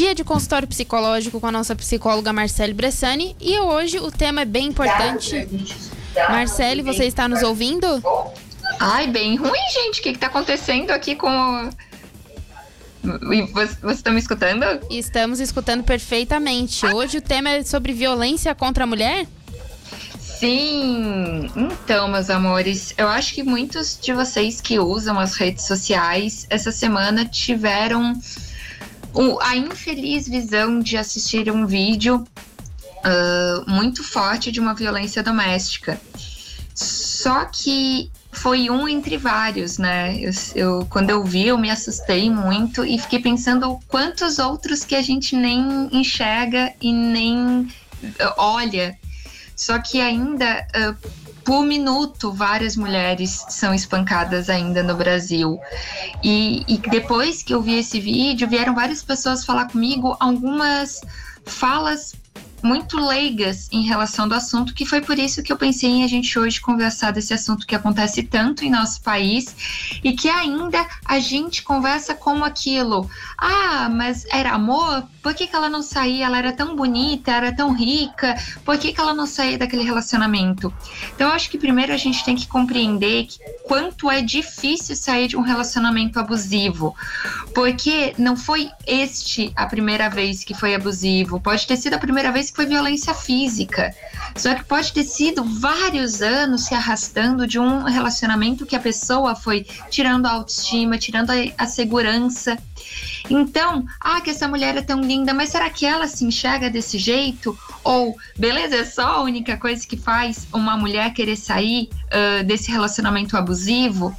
dia de consultório psicológico com a nossa psicóloga Marcele Bressani e hoje o tema é bem importante. Marcele, você está nos ouvindo? Ai, bem ruim, gente. O que está acontecendo aqui com o... Você está me escutando? Estamos escutando perfeitamente. Hoje o tema é sobre violência contra a mulher? Sim! Então, meus amores, eu acho que muitos de vocês que usam as redes sociais essa semana tiveram a infeliz visão de assistir um vídeo uh, muito forte de uma violência doméstica. Só que foi um entre vários, né? Eu, eu, quando eu vi, eu me assustei muito e fiquei pensando quantos outros que a gente nem enxerga e nem olha só que ainda, uh, por minuto, várias mulheres são espancadas ainda no Brasil. E, e depois que eu vi esse vídeo, vieram várias pessoas falar comigo algumas falas muito leigas em relação do assunto, que foi por isso que eu pensei em a gente hoje conversar desse assunto que acontece tanto em nosso país e que ainda a gente conversa como aquilo. Ah, mas era amor? Por que, que ela não saía? Ela era tão bonita, era tão rica, por que, que ela não saía daquele relacionamento? Então, eu acho que primeiro a gente tem que compreender que quanto é difícil sair de um relacionamento abusivo, porque não foi este a primeira vez que foi abusivo, pode ter sido a primeira vez que foi violência física. Só que pode ter sido vários anos se arrastando de um relacionamento que a pessoa foi tirando a autoestima, tirando a, a segurança. Então, ah, que essa mulher é tão linda, mas será que ela se enxerga desse jeito? Ou, beleza, é só a única coisa que faz uma mulher querer sair uh, desse relacionamento abusivo?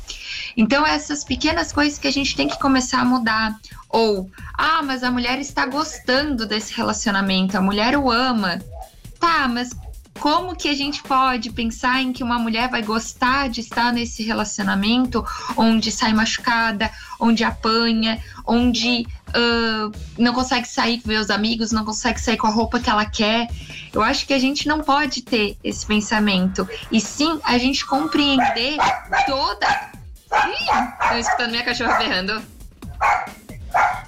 Então, essas pequenas coisas que a gente tem que começar a mudar. Ou, ah, mas a mulher está gostando desse relacionamento, a mulher o ama. Tá, mas como que a gente pode pensar em que uma mulher vai gostar de estar nesse relacionamento onde sai machucada, onde apanha, onde uh, não consegue sair com os amigos, não consegue sair com a roupa que ela quer? Eu acho que a gente não pode ter esse pensamento. E sim a gente compreender toda. Ih, tô escutando minha cachorra berrando.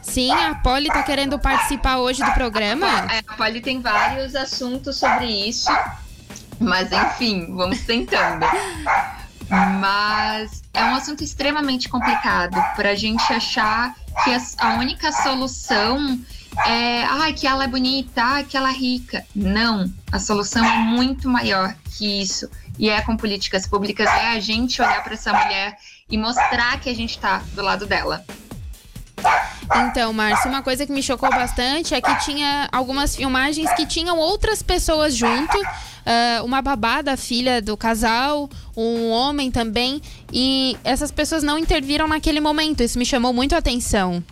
Sim, a Polly tá querendo participar hoje do programa. É, a Polly tem vários assuntos sobre isso. Mas enfim, vamos tentando. Mas é um assunto extremamente complicado para a gente achar que a única solução é ah, que ela é bonita, ah, que ela é rica. Não, a solução é muito maior que isso. E é com políticas públicas, é a gente olhar para essa mulher e mostrar que a gente está do lado dela. Então, Márcio, uma coisa que me chocou bastante é que tinha algumas filmagens que tinham outras pessoas junto, uh, uma babá da filha do casal, um homem também, e essas pessoas não interviram naquele momento. Isso me chamou muito a atenção.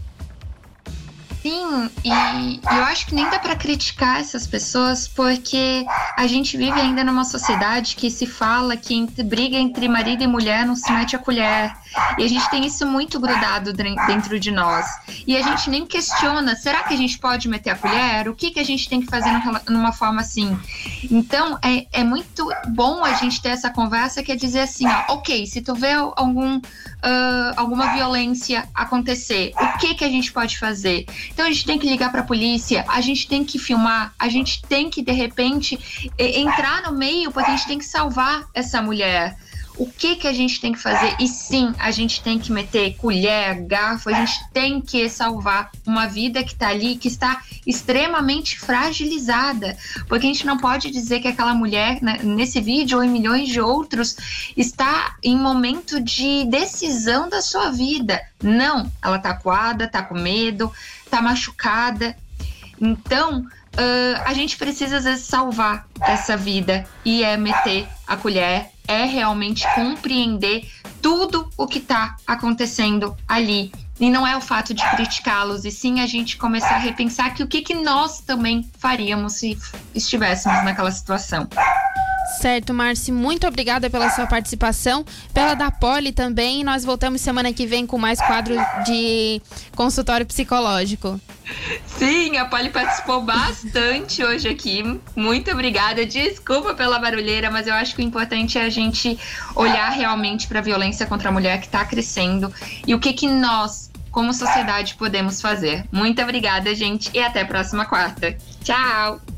Sim, e eu acho que nem dá para criticar essas pessoas porque a gente vive ainda numa sociedade que se fala que entre, briga entre marido e mulher não se mete a colher. E a gente tem isso muito grudado dentro de nós. E a gente nem questiona, será que a gente pode meter a colher? O que, que a gente tem que fazer numa forma assim? Então, é, é muito bom a gente ter essa conversa que é dizer assim, ó, ok, se tu vê algum, uh, alguma violência acontecer, o que, que a gente pode fazer? Então, a gente tem que ligar para a polícia, a gente tem que filmar, a gente tem que, de repente, entrar no meio, porque a gente tem que salvar essa mulher o que que a gente tem que fazer? E sim, a gente tem que meter colher, garfo, a gente tem que salvar uma vida que está ali, que está extremamente fragilizada. Porque a gente não pode dizer que aquela mulher, né, nesse vídeo ou em milhões de outros, está em momento de decisão da sua vida. Não, ela está coada, está com medo, está machucada. Então, Uh, a gente precisa às vezes salvar essa vida e é meter a colher é realmente compreender tudo o que está acontecendo ali. E não é o fato de criticá-los, e sim a gente começar a repensar que o que, que nós também faríamos se estivéssemos naquela situação. Certo, Marci, muito obrigada pela sua participação, pela da Poli também. Nós voltamos semana que vem com mais quadro de consultório psicológico. Sim, a Poli participou bastante hoje aqui. Muito obrigada. Desculpa pela barulheira, mas eu acho que o importante é a gente olhar realmente para a violência contra a mulher que está crescendo e o que que nós como sociedade podemos fazer. Muito obrigada, gente, e até a próxima quarta. Tchau!